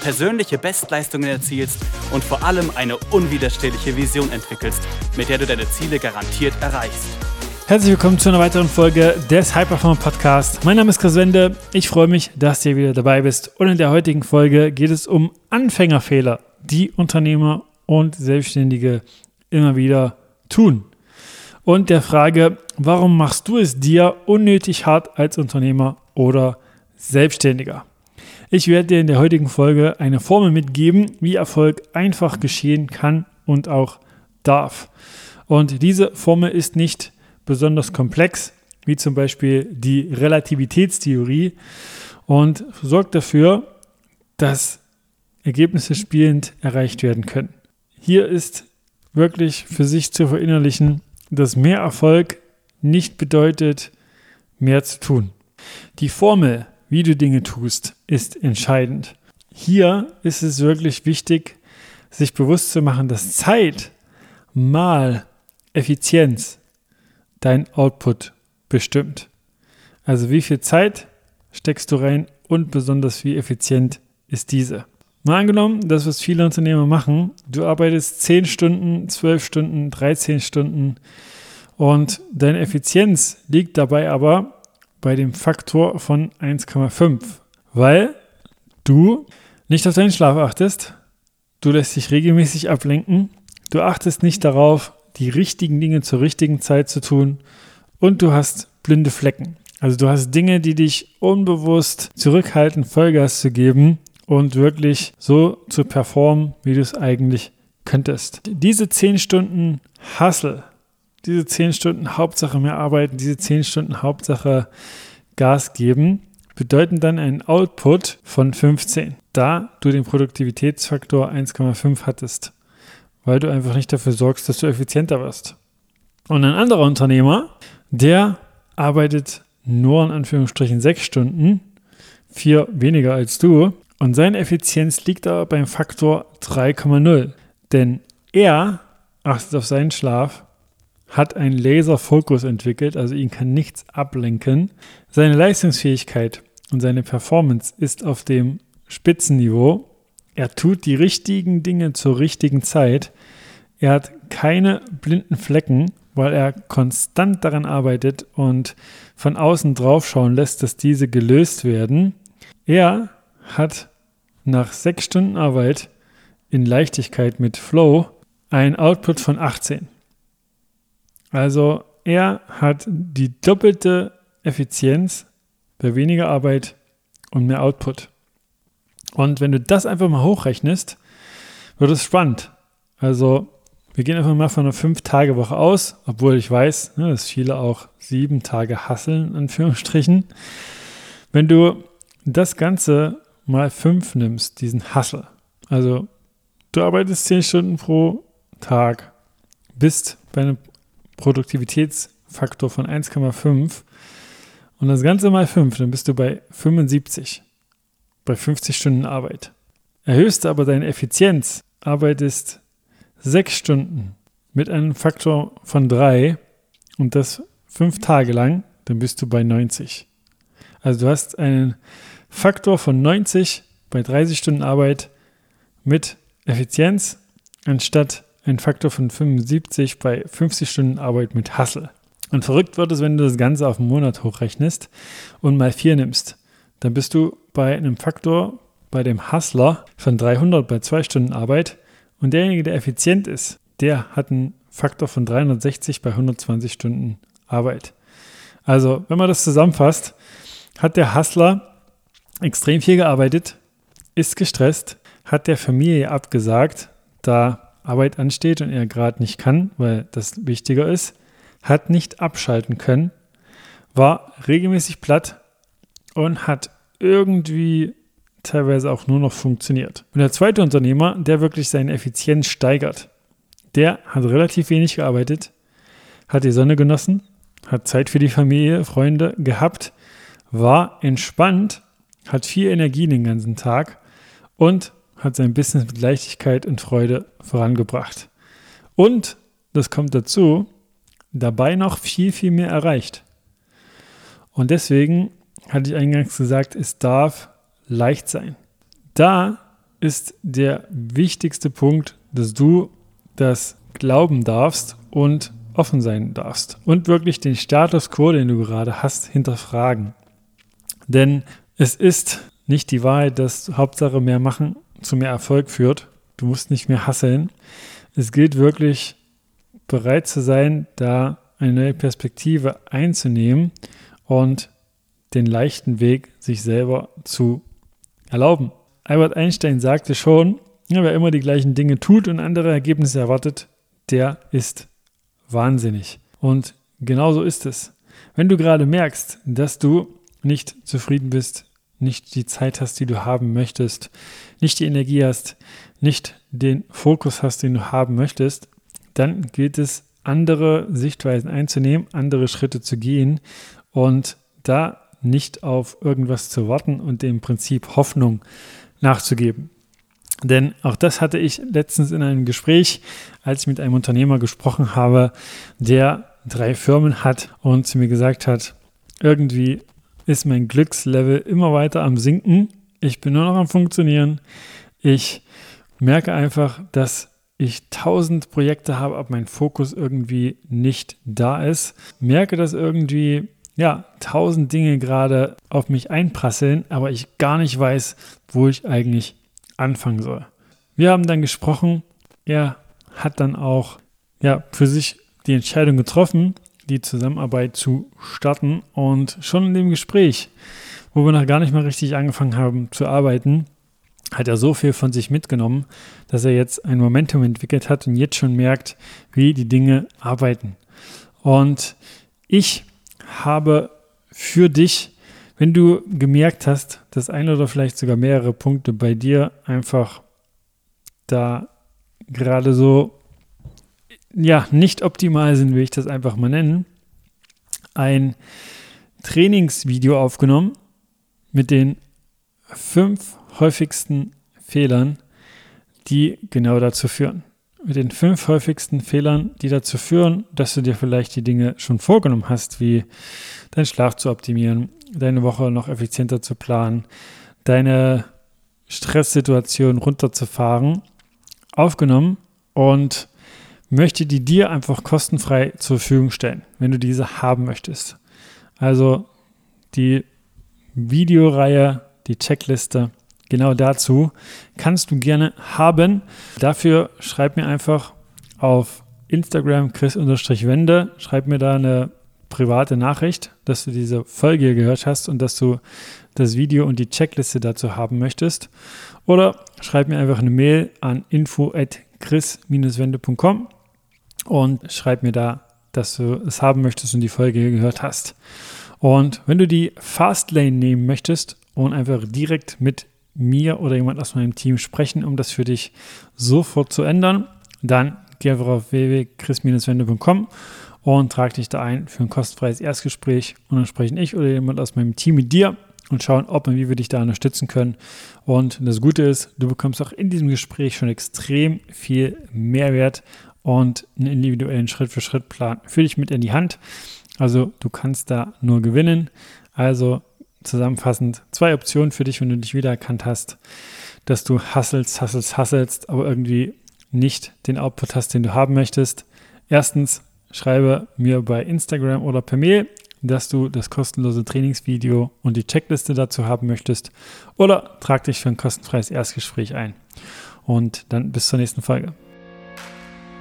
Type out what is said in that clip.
persönliche Bestleistungen erzielst und vor allem eine unwiderstehliche Vision entwickelst, mit der du deine Ziele garantiert erreichst. Herzlich willkommen zu einer weiteren Folge des High Performer Podcast. Mein Name ist Chris Wende. Ich freue mich, dass du wieder dabei bist. Und in der heutigen Folge geht es um Anfängerfehler, die Unternehmer und Selbstständige immer wieder tun. Und der Frage, warum machst du es dir unnötig hart als Unternehmer oder Selbstständiger? Ich werde dir in der heutigen Folge eine Formel mitgeben, wie Erfolg einfach geschehen kann und auch darf. Und diese Formel ist nicht besonders komplex, wie zum Beispiel die Relativitätstheorie, und sorgt dafür, dass Ergebnisse spielend erreicht werden können. Hier ist wirklich für sich zu verinnerlichen, dass mehr Erfolg nicht bedeutet, mehr zu tun. Die Formel wie du Dinge tust, ist entscheidend. Hier ist es wirklich wichtig, sich bewusst zu machen, dass Zeit mal Effizienz dein Output bestimmt. Also wie viel Zeit steckst du rein und besonders wie effizient ist diese. Mal angenommen, das, was viele Unternehmer machen, du arbeitest 10 Stunden, 12 Stunden, 13 Stunden und deine Effizienz liegt dabei aber bei dem Faktor von 1,5, weil du nicht auf deinen Schlaf achtest, du lässt dich regelmäßig ablenken, du achtest nicht darauf, die richtigen Dinge zur richtigen Zeit zu tun und du hast blinde Flecken. Also du hast Dinge, die dich unbewusst zurückhalten, Vollgas zu geben und wirklich so zu performen, wie du es eigentlich könntest. Diese 10 Stunden Hustle diese zehn Stunden Hauptsache mehr arbeiten, diese zehn Stunden Hauptsache Gas geben, bedeuten dann einen Output von 15, da du den Produktivitätsfaktor 1,5 hattest, weil du einfach nicht dafür sorgst, dass du effizienter wirst. Und ein anderer Unternehmer, der arbeitet nur in Anführungsstrichen sechs Stunden, vier weniger als du, und seine Effizienz liegt aber beim Faktor 3,0. Denn er achtet auf seinen Schlaf, hat einen Laserfokus entwickelt, also ihn kann nichts ablenken. Seine Leistungsfähigkeit und seine Performance ist auf dem Spitzenniveau. Er tut die richtigen Dinge zur richtigen Zeit. Er hat keine blinden Flecken, weil er konstant daran arbeitet und von außen drauf schauen lässt, dass diese gelöst werden. Er hat nach sechs Stunden Arbeit in Leichtigkeit mit Flow ein Output von 18. Also er hat die doppelte Effizienz bei weniger Arbeit und mehr Output. Und wenn du das einfach mal hochrechnest, wird es spannend. Also wir gehen einfach mal von einer 5-Tage-Woche aus, obwohl ich weiß, ne, dass viele auch sieben Tage hasseln, in Anführungsstrichen. Wenn du das Ganze mal 5 nimmst, diesen Hassel, also du arbeitest 10 Stunden pro Tag, bist bei einem Produktivitätsfaktor von 1,5 und das Ganze mal 5, dann bist du bei 75, bei 50 Stunden Arbeit. Erhöhst aber deine Effizienz, arbeitest 6 Stunden mit einem Faktor von 3 und das 5 Tage lang, dann bist du bei 90. Also du hast einen Faktor von 90 bei 30 Stunden Arbeit mit Effizienz anstatt ein Faktor von 75 bei 50 Stunden Arbeit mit Hustle. Und verrückt wird es, wenn du das Ganze auf einen Monat hochrechnest und mal 4 nimmst. Dann bist du bei einem Faktor bei dem Hustler von 300 bei 2 Stunden Arbeit und derjenige, der effizient ist, der hat einen Faktor von 360 bei 120 Stunden Arbeit. Also, wenn man das zusammenfasst, hat der Hustler extrem viel gearbeitet, ist gestresst, hat der Familie abgesagt, da Arbeit ansteht und er gerade nicht kann, weil das wichtiger ist, hat nicht abschalten können, war regelmäßig platt und hat irgendwie teilweise auch nur noch funktioniert. Und der zweite Unternehmer, der wirklich seine Effizienz steigert, der hat relativ wenig gearbeitet, hat die Sonne genossen, hat Zeit für die Familie, Freunde gehabt, war entspannt, hat viel Energie den ganzen Tag und hat sein Business mit Leichtigkeit und Freude vorangebracht. Und, das kommt dazu, dabei noch viel, viel mehr erreicht. Und deswegen hatte ich eingangs gesagt, es darf leicht sein. Da ist der wichtigste Punkt, dass du das glauben darfst und offen sein darfst und wirklich den Status quo, den du gerade hast, hinterfragen. Denn es ist nicht die Wahrheit, dass Hauptsache mehr machen zu mehr Erfolg führt. Du musst nicht mehr hasseln. Es gilt wirklich bereit zu sein, da eine neue Perspektive einzunehmen und den leichten Weg sich selber zu erlauben. Albert Einstein sagte schon, wer immer die gleichen Dinge tut und andere Ergebnisse erwartet, der ist wahnsinnig. Und genauso ist es. Wenn du gerade merkst, dass du nicht zufrieden bist, nicht die Zeit hast, die du haben möchtest, nicht die Energie hast, nicht den Fokus hast, den du haben möchtest, dann gilt es, andere Sichtweisen einzunehmen, andere Schritte zu gehen und da nicht auf irgendwas zu warten und dem Prinzip Hoffnung nachzugeben. Denn auch das hatte ich letztens in einem Gespräch, als ich mit einem Unternehmer gesprochen habe, der drei Firmen hat und zu mir gesagt hat, irgendwie ist mein Glückslevel immer weiter am Sinken. Ich bin nur noch am Funktionieren. Ich merke einfach, dass ich tausend Projekte habe, aber mein Fokus irgendwie nicht da ist. Merke, dass irgendwie ja, tausend Dinge gerade auf mich einprasseln, aber ich gar nicht weiß, wo ich eigentlich anfangen soll. Wir haben dann gesprochen. Er hat dann auch ja, für sich die Entscheidung getroffen, die Zusammenarbeit zu starten. Und schon in dem Gespräch, wo wir noch gar nicht mal richtig angefangen haben zu arbeiten, hat er so viel von sich mitgenommen, dass er jetzt ein Momentum entwickelt hat und jetzt schon merkt, wie die Dinge arbeiten. Und ich habe für dich, wenn du gemerkt hast, dass ein oder vielleicht sogar mehrere Punkte bei dir einfach da gerade so ja, nicht optimal sind, will ich das einfach mal nennen, ein Trainingsvideo aufgenommen mit den fünf häufigsten Fehlern, die genau dazu führen. Mit den fünf häufigsten Fehlern, die dazu führen, dass du dir vielleicht die Dinge schon vorgenommen hast, wie deinen Schlaf zu optimieren, deine Woche noch effizienter zu planen, deine Stresssituation runterzufahren, aufgenommen und möchte die dir einfach kostenfrei zur Verfügung stellen, wenn du diese haben möchtest. Also die Videoreihe, die Checkliste, genau dazu kannst du gerne haben. Dafür schreib mir einfach auf Instagram chris-wende, schreib mir da eine private Nachricht, dass du diese Folge gehört hast und dass du das Video und die Checkliste dazu haben möchtest. Oder schreib mir einfach eine Mail an info at chris-wende.com und schreib mir da, dass du es haben möchtest und die Folge gehört hast. Und wenn du die Fastlane nehmen möchtest und einfach direkt mit mir oder jemand aus meinem Team sprechen, um das für dich sofort zu ändern, dann geh einfach auf www.chris-wende.com und trag dich da ein für ein kostenfreies Erstgespräch und dann sprechen ich oder jemand aus meinem Team mit dir und schauen, ob und wie wir dich da unterstützen können. Und das Gute ist, du bekommst auch in diesem Gespräch schon extrem viel Mehrwert und einen individuellen Schritt-für-Schritt-Plan für dich mit in die Hand. Also du kannst da nur gewinnen. Also zusammenfassend zwei Optionen für dich, wenn du dich wiedererkannt hast, dass du hasselst, hasselst, hasselst, aber irgendwie nicht den Output hast, den du haben möchtest. Erstens, schreibe mir bei Instagram oder per Mail, dass du das kostenlose Trainingsvideo und die Checkliste dazu haben möchtest oder trag dich für ein kostenfreies Erstgespräch ein. Und dann bis zur nächsten Folge.